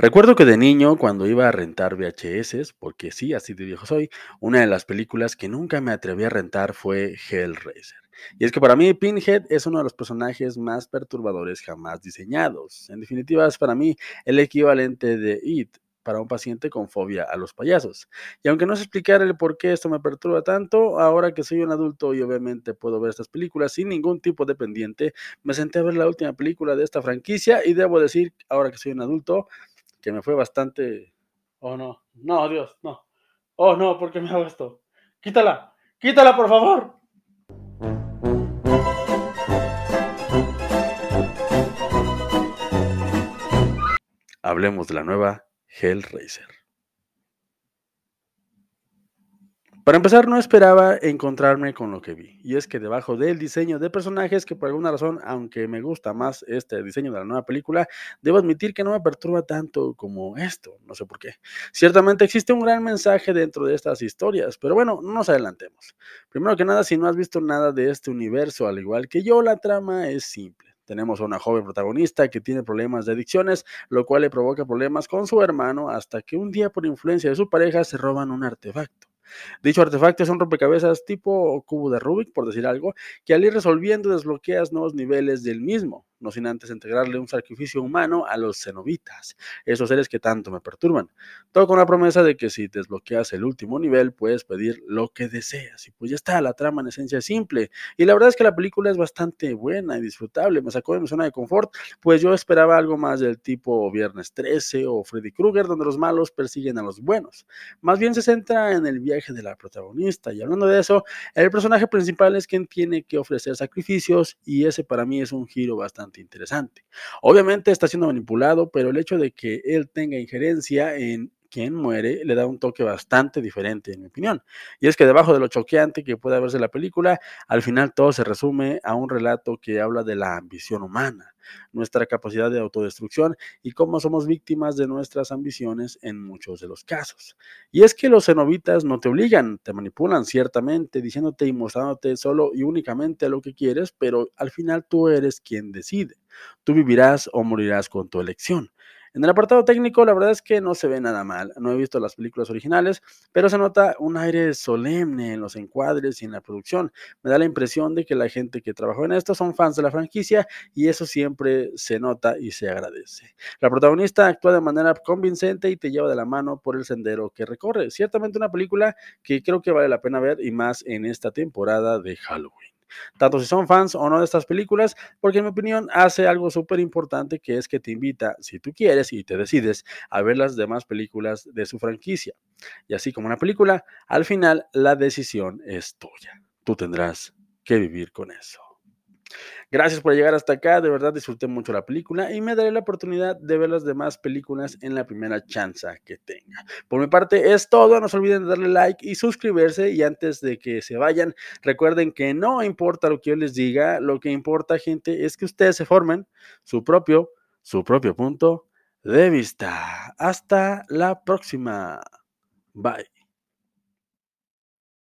Recuerdo que de niño, cuando iba a rentar VHS, porque sí, así de viejo soy, una de las películas que nunca me atreví a rentar fue Hellraiser. Y es que para mí Pinhead es uno de los personajes más perturbadores jamás diseñados. En definitiva, es para mí el equivalente de It para un paciente con fobia a los payasos. Y aunque no sé explicar el por qué esto me perturba tanto, ahora que soy un adulto y obviamente puedo ver estas películas sin ningún tipo de pendiente, me senté a ver la última película de esta franquicia y debo decir, ahora que soy un adulto, que me fue bastante... Oh, no. No, Dios, no. Oh, no, ¿por qué me hago esto? Quítala. Quítala, por favor. Hablemos de la nueva Hellraiser. Para empezar, no esperaba encontrarme con lo que vi, y es que debajo del diseño de personajes, que por alguna razón, aunque me gusta más este diseño de la nueva película, debo admitir que no me perturba tanto como esto, no sé por qué. Ciertamente existe un gran mensaje dentro de estas historias, pero bueno, no nos adelantemos. Primero que nada, si no has visto nada de este universo, al igual que yo, la trama es simple. Tenemos a una joven protagonista que tiene problemas de adicciones, lo cual le provoca problemas con su hermano hasta que un día por influencia de su pareja se roban un artefacto. Dicho artefacto es un rompecabezas tipo cubo de Rubik, por decir algo, que al ir resolviendo desbloqueas nuevos niveles del mismo no sin antes integrarle un sacrificio humano a los cenobitas, esos seres que tanto me perturban. Todo con la promesa de que si desbloqueas el último nivel, puedes pedir lo que deseas. Y pues ya está, la trama en esencia es simple. Y la verdad es que la película es bastante buena y disfrutable. Me sacó de mi zona de confort, pues yo esperaba algo más del tipo Viernes 13 o Freddy Krueger, donde los malos persiguen a los buenos. Más bien se centra en el viaje de la protagonista. Y hablando de eso, el personaje principal es quien tiene que ofrecer sacrificios y ese para mí es un giro bastante interesante. Obviamente está siendo manipulado, pero el hecho de que él tenga injerencia en quien muere le da un toque bastante diferente, en mi opinión. Y es que debajo de lo choqueante que puede verse la película, al final todo se resume a un relato que habla de la ambición humana, nuestra capacidad de autodestrucción y cómo somos víctimas de nuestras ambiciones en muchos de los casos. Y es que los cenobitas no te obligan, te manipulan ciertamente, diciéndote y mostrándote solo y únicamente lo que quieres, pero al final tú eres quien decide. Tú vivirás o morirás con tu elección. En el apartado técnico, la verdad es que no se ve nada mal. No he visto las películas originales, pero se nota un aire solemne en los encuadres y en la producción. Me da la impresión de que la gente que trabajó en esto son fans de la franquicia y eso siempre se nota y se agradece. La protagonista actúa de manera convincente y te lleva de la mano por el sendero que recorre. Ciertamente una película que creo que vale la pena ver y más en esta temporada de Halloween tanto si son fans o no de estas películas, porque en mi opinión hace algo súper importante que es que te invita, si tú quieres y te decides, a ver las demás películas de su franquicia. Y así como una película, al final la decisión es tuya. Tú tendrás que vivir con eso. Gracias por llegar hasta acá, de verdad disfruté mucho la película y me daré la oportunidad de ver las demás películas en la primera chance que tenga. Por mi parte es todo, no se olviden de darle like y suscribirse y antes de que se vayan, recuerden que no importa lo que yo les diga, lo que importa gente es que ustedes se formen su propio, su propio punto de vista. Hasta la próxima. Bye.